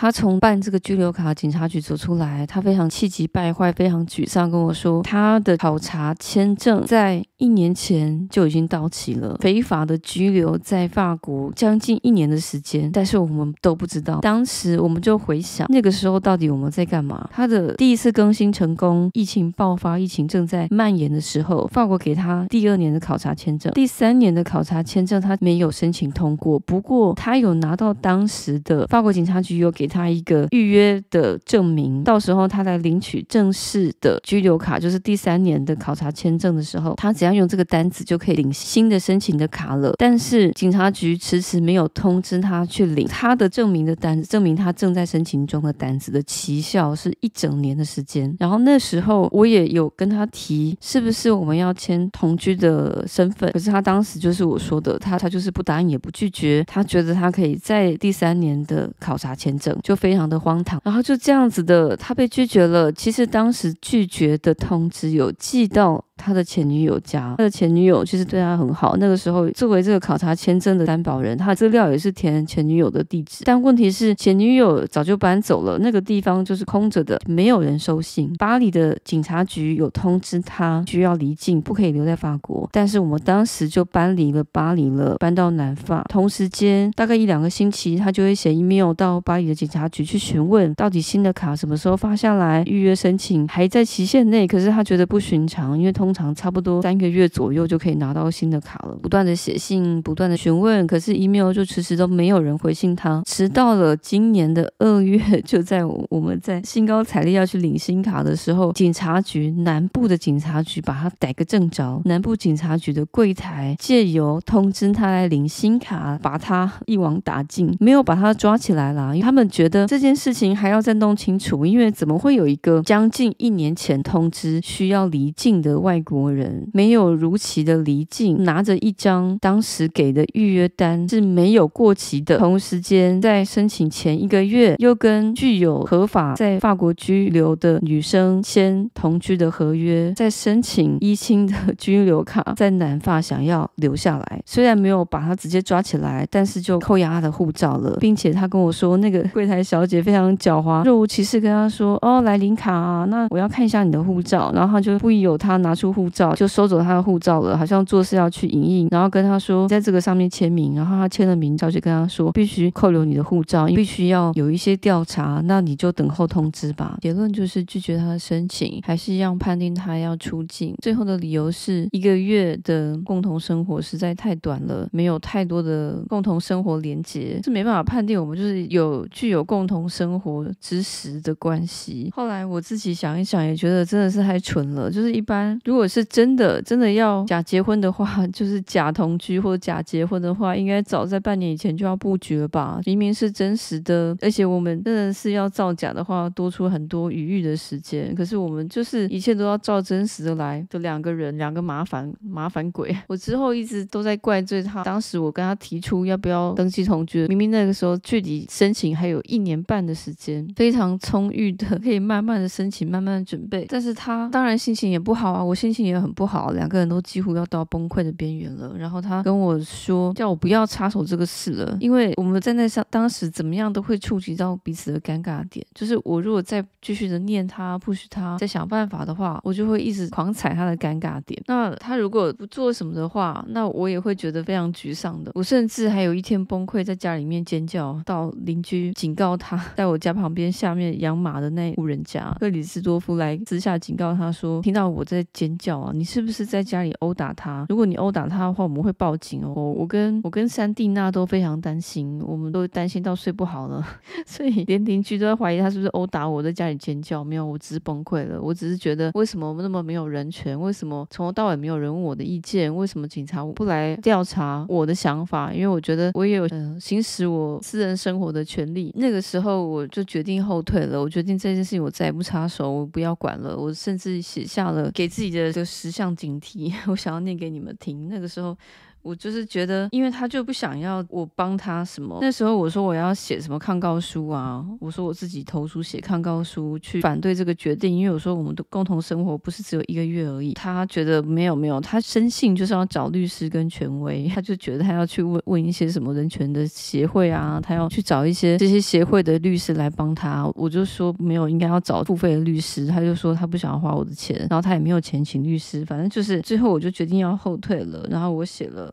他从办这个居留卡警察局走出来，他非常气急败坏，非常沮丧，跟我说他的考察签证在一年前就已经到期了，非法的居留在法国将近一年的时间，但是我们都不知道。当时我们就回想那个时候到底我们在干嘛？他的第一次更新成功，疫情爆发，疫情正在蔓延的时候，法国给他第二年的考察签证，第三年的考察签证他没有申请通过，不过他有拿到当时的法国警察局有给他一个预约的证明，到时候他来领取正式的居留卡，就是第三年的考察签证的时候，他只要用这个单子就可以领新的申请的卡了。但是警察局迟迟没有通知他去领他的证明的单子，证明他正在申请中的单子的期效是一整年的时间。然后那时候我也有跟他提，是不是我们要签同居的身份？可是他当时就是我说的，他他就是不答应也不拒绝，他觉得他可以在第三年的考察签证，就非常的荒唐。然后就这样子的，他被拒绝了。其实当时拒绝的通知有寄到。他的前女友家，他的前女友其实对他很好。那个时候，作为这个考察签证的担保人，他的资料也是填前女友的地址。但问题是，前女友早就搬走了，那个地方就是空着的，没有人收信。巴黎的警察局有通知他需要离境，不可以留在法国。但是我们当时就搬离了巴黎了，搬到南法。同时间，大概一两个星期，他就会写 email 到巴黎的警察局去询问，到底新的卡什么时候发下来，预约申请还在期限内。可是他觉得不寻常，因为通。通常差不多三个月左右就可以拿到新的卡了。不断的写信，不断的询问，可是 email 就迟迟都没有人回信他。迟到了今年的二月，就在我们在兴高采烈要去领新卡的时候，警察局南部的警察局把他逮个正着。南部警察局的柜台借由通知他来领新卡，把他一网打尽，没有把他抓起来啦，他们觉得这件事情还要再弄清楚，因为怎么会有一个将近一年前通知需要离境的外国人没有如期的离境，拿着一张当时给的预约单是没有过期的。同时间，在申请前一个月，又跟具有合法在法国居留的女生签同居的合约，在申请依亲的居留卡，在南法想要留下来。虽然没有把他直接抓起来，但是就扣押他的护照了，并且他跟我说，那个柜台小姐非常狡猾，若无其事跟他说：“哦，来领卡啊，那我要看一下你的护照。”然后他就不疑有他拿出。护照就收走他的护照了，好像做事要去影印，然后跟他说在这个上面签名，然后他签了名照，就跟他说必须扣留你的护照，必须要有一些调查，那你就等候通知吧。结论就是拒绝他的申请，还是一样判定他要出境。最后的理由是一个月的共同生活实在太短了，没有太多的共同生活连结，是没办法判定我们就是有具有共同生活之实的关系。后来我自己想一想，也觉得真的是太蠢了，就是一般如果。如果是真的，真的要假结婚的话，就是假同居或者假结婚的话，应该早在半年以前就要布局了吧？明明是真实的，而且我们真的是要造假的话，多出很多余裕的时间。可是我们就是一切都要照真实的来的两个人，两个麻烦麻烦鬼。我之后一直都在怪罪他，当时我跟他提出要不要登记同居，明明那个时候距离申请还有一年半的时间，非常充裕的，可以慢慢的申请，慢慢的准备。但是他当然心情也不好啊，我心。心情也很不好，两个人都几乎要到崩溃的边缘了。然后他跟我说，叫我不要插手这个事了，因为我们在那上当时怎么样都会触及到彼此的尴尬点。就是我如果再继续的念他，不许他再想办法的话，我就会一直狂踩他的尴尬点。那他如果不做什么的话，那我也会觉得非常沮丧的。我甚至还有一天崩溃，在家里面尖叫，到邻居警告他，在我家旁边下面养马的那户人家，克里斯多夫来私下警告他说，听到我在尖叫啊！你是不是在家里殴打他？如果你殴打他的话，我们会报警哦。我跟我跟三蒂娜都非常担心，我们都担心到睡不好了，所以连邻居都在怀疑他是不是殴打我，在家里尖叫。没有，我只是崩溃了。我只是觉得，为什么我们那么没有人权？为什么从头到尾没有人问我的意见？为什么警察不来调查我的想法？因为我觉得我也有、行使我私人生活的权利。那个时候我就决定后退了。我决定这件事情我再也不插手，我不要管了。我甚至写下了给自己的。就十项警惕，我想要念给你们听。那个时候。我就是觉得，因为他就不想要我帮他什么。那时候我说我要写什么抗告书啊，我说我自己投书写抗告书去反对这个决定，因为我说我们的共同生活不是只有一个月而已。他觉得没有没有，他深信就是要找律师跟权威，他就觉得他要去问问一些什么人权的协会啊，他要去找一些这些协会的律师来帮他。我就说没有，应该要找付费的律师。他就说他不想要花我的钱，然后他也没有钱请律师，反正就是最后我就决定要后退了。然后我写了。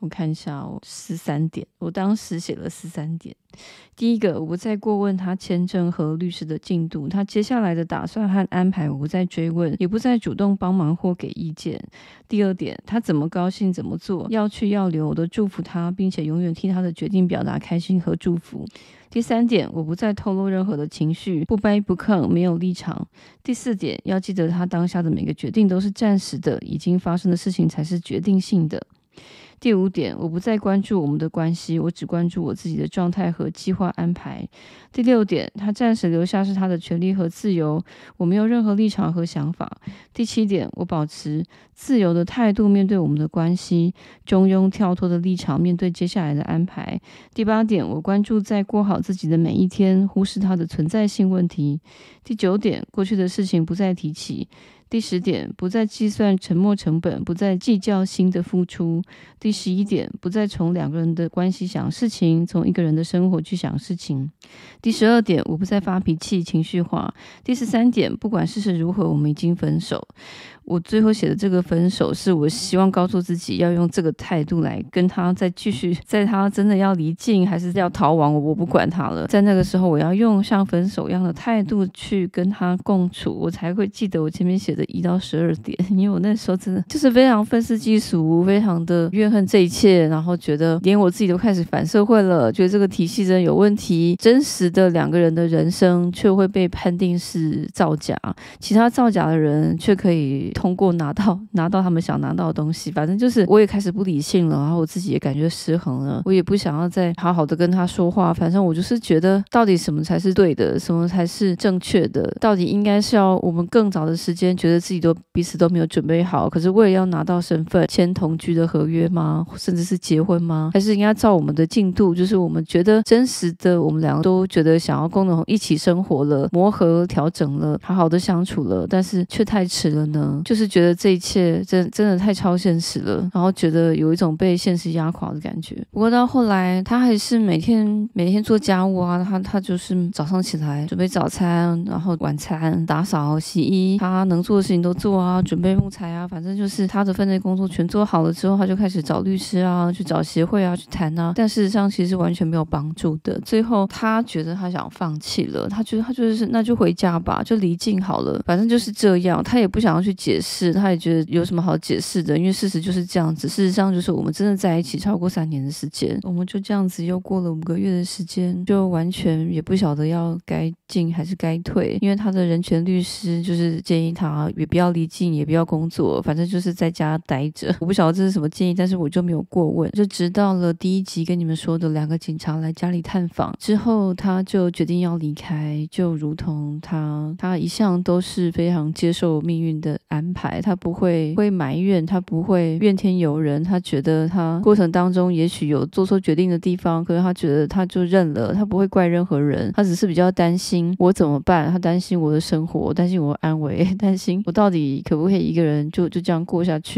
我看一下哦，十三点，我当时写了十三点。第一个，我不再过问他签证和律师的进度，他接下来的打算和安排，我不再追问，也不再主动帮忙或给意见。第二点，他怎么高兴怎么做，要去要留，我都祝福他，并且永远替他的决定表达开心和祝福。第三点，我不再透露任何的情绪，不卑不亢，没有立场。第四点，要记得他当下的每个决定都是暂时的，已经发生的事情才是决定性的。第五点，我不再关注我们的关系，我只关注我自己的状态和计划安排。第六点，他暂时留下是他的权利和自由，我没有任何立场和想法。第七点，我保持自由的态度面对我们的关系，中庸跳脱的立场面对接下来的安排。第八点，我关注在过好自己的每一天，忽视它的存在性问题。第九点，过去的事情不再提起。第十点，不再计算沉没成本，不再计较新的付出。第十一点，不再从两个人的关系想事情，从一个人的生活去想事情。第十二点，我不再发脾气、情绪化。第十三点，不管事实如何，我们已经分手。我最后写的这个分手，是我希望告诉自己要用这个态度来跟他再继续，在他真的要离境还是要逃亡，我我不管他了。在那个时候，我要用像分手一样的态度去跟他共处，我才会记得我前面写的一到十二点。因为我那时候真的就是非常愤世嫉俗，非常的怨恨这一切，然后觉得连我自己都开始反社会了，觉得这个体系真的有问题。真实的两个人的人生却会被判定是造假，其他造假的人却可以。通过拿到拿到他们想拿到的东西，反正就是我也开始不理性了，然后我自己也感觉失衡了，我也不想要再好好的跟他说话。反正我就是觉得，到底什么才是对的，什么才是正确的？到底应该是要我们更早的时间，觉得自己都彼此都没有准备好，可是为了要拿到身份，签同居的合约吗？甚至是结婚吗？还是应该照我们的进度，就是我们觉得真实的，我们两个都觉得想要共同一起生活了，磨合调整了，好好的相处了，但是却太迟了呢？就是觉得这一切真真的太超现实了，然后觉得有一种被现实压垮的感觉。不过到后来，他还是每天每天做家务啊，他他就是早上起来准备早餐，然后晚餐打扫、洗衣，他能做的事情都做啊，准备木材啊，反正就是他的分内工作全做好了之后，他就开始找律师啊，去找协会啊，去谈啊。但事实上其实完全没有帮助的。最后他觉得他想放弃了，他觉得他就是那就回家吧，就离境好了，反正就是这样，他也不想要去解释。他也觉得有什么好解释的，因为事实就是这样子。事实上就是我们真的在一起超过三年的时间，我们就这样子又过了五个月的时间，就完全也不晓得要该进还是该退。因为他的人权律师就是建议他也不要离境，也不要工作，反正就是在家待着。我不晓得这是什么建议，但是我就没有过问。就直到了第一集跟你们说的两个警察来家里探访之后，他就决定要离开，就如同他他一向都是非常接受命运的安排。他不会会埋怨，他不会怨天尤人，他觉得他过程当中也许有做错决定的地方，可是他觉得他就认了，他不会怪任何人，他只是比较担心我怎么办，他担心我的生活，担心我的安危，担心我到底可不可以一个人就就这样过下去。